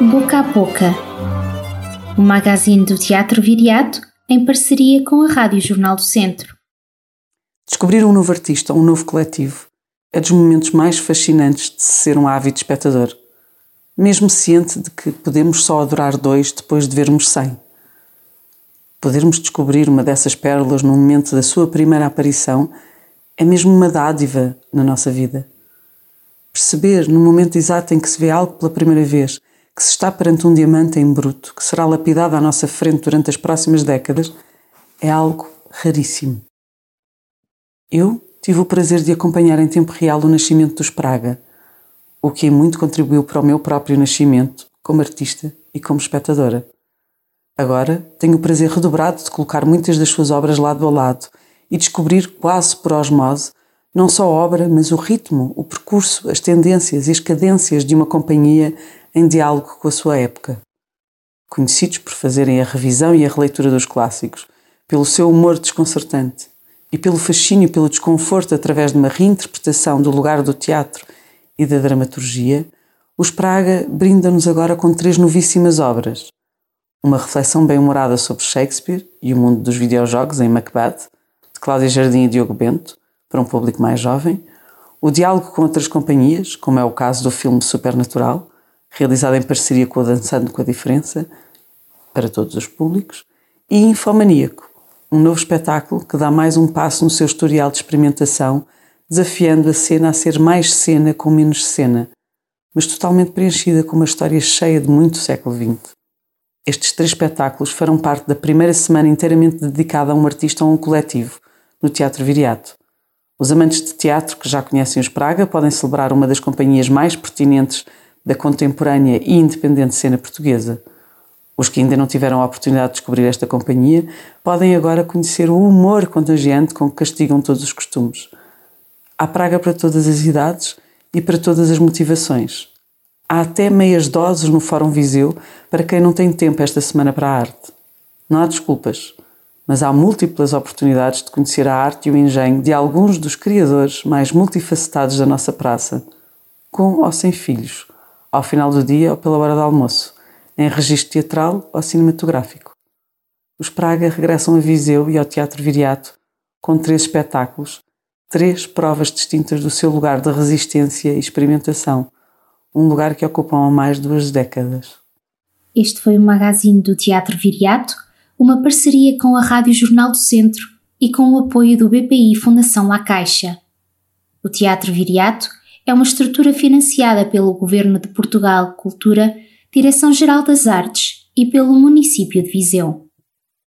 Boca a Boca, o magazine do Teatro Viriato em parceria com a Rádio Jornal do Centro. Descobrir um novo artista ou um novo coletivo é dos momentos mais fascinantes de ser um ávido espectador, mesmo ciente de que podemos só adorar dois depois de vermos cem. Podermos descobrir uma dessas pérolas no momento da sua primeira aparição é mesmo uma dádiva na nossa vida. Perceber, no momento exato em que se vê algo pela primeira vez, que se está perante um diamante em bruto que será lapidado à nossa frente durante as próximas décadas, é algo raríssimo. Eu tive o prazer de acompanhar em tempo real o nascimento dos Praga, o que muito contribuiu para o meu próprio nascimento como artista e como espectadora. Agora tenho o prazer redobrado de colocar muitas das suas obras lado a lado e descobrir quase por osmose não só a obra, mas o ritmo, o percurso, as tendências e as cadências de uma companhia em diálogo com a sua época. Conhecidos por fazerem a revisão e a releitura dos clássicos, pelo seu humor desconcertante e pelo fascínio pelo desconforto através de uma reinterpretação do lugar do teatro e da dramaturgia, os Praga brindam-nos agora com três novíssimas obras. Uma reflexão bem-humorada sobre Shakespeare e o mundo dos videojogos em Macbeth, de Cláudia Jardim e Diogo Bento, para um público mais jovem, o diálogo com outras companhias, como é o caso do filme Supernatural, realizado em parceria com o Dançando com a Diferença, para todos os públicos, e Infomaníaco, um novo espetáculo que dá mais um passo no seu historial de experimentação, desafiando a cena a ser mais cena com menos cena, mas totalmente preenchida com uma história cheia de muito século XX. Estes três espetáculos farão parte da primeira semana inteiramente dedicada a um artista ou a um coletivo, no Teatro Viriato. Os amantes de teatro que já conhecem os Praga podem celebrar uma das companhias mais pertinentes da contemporânea e independente cena portuguesa. Os que ainda não tiveram a oportunidade de descobrir esta companhia podem agora conhecer o humor contagiante com que castigam todos os costumes. Há praga para todas as idades e para todas as motivações. Há até meias doses no Fórum Viseu para quem não tem tempo esta semana para a arte. Não há desculpas mas há múltiplas oportunidades de conhecer a arte e o engenho de alguns dos criadores mais multifacetados da nossa praça, com ou sem filhos, ao final do dia ou pela hora do almoço, em registro teatral ou cinematográfico. Os Praga regressam a Viseu e ao Teatro Viriato com três espetáculos, três provas distintas do seu lugar de resistência e experimentação, um lugar que ocupam há mais de duas décadas. Este foi o magazine do Teatro Viriato uma parceria com a Rádio Jornal do Centro e com o apoio do BPI Fundação La Caixa. O Teatro Viriato é uma estrutura financiada pelo Governo de Portugal Cultura, Direção-Geral das Artes e pelo município de Viseu.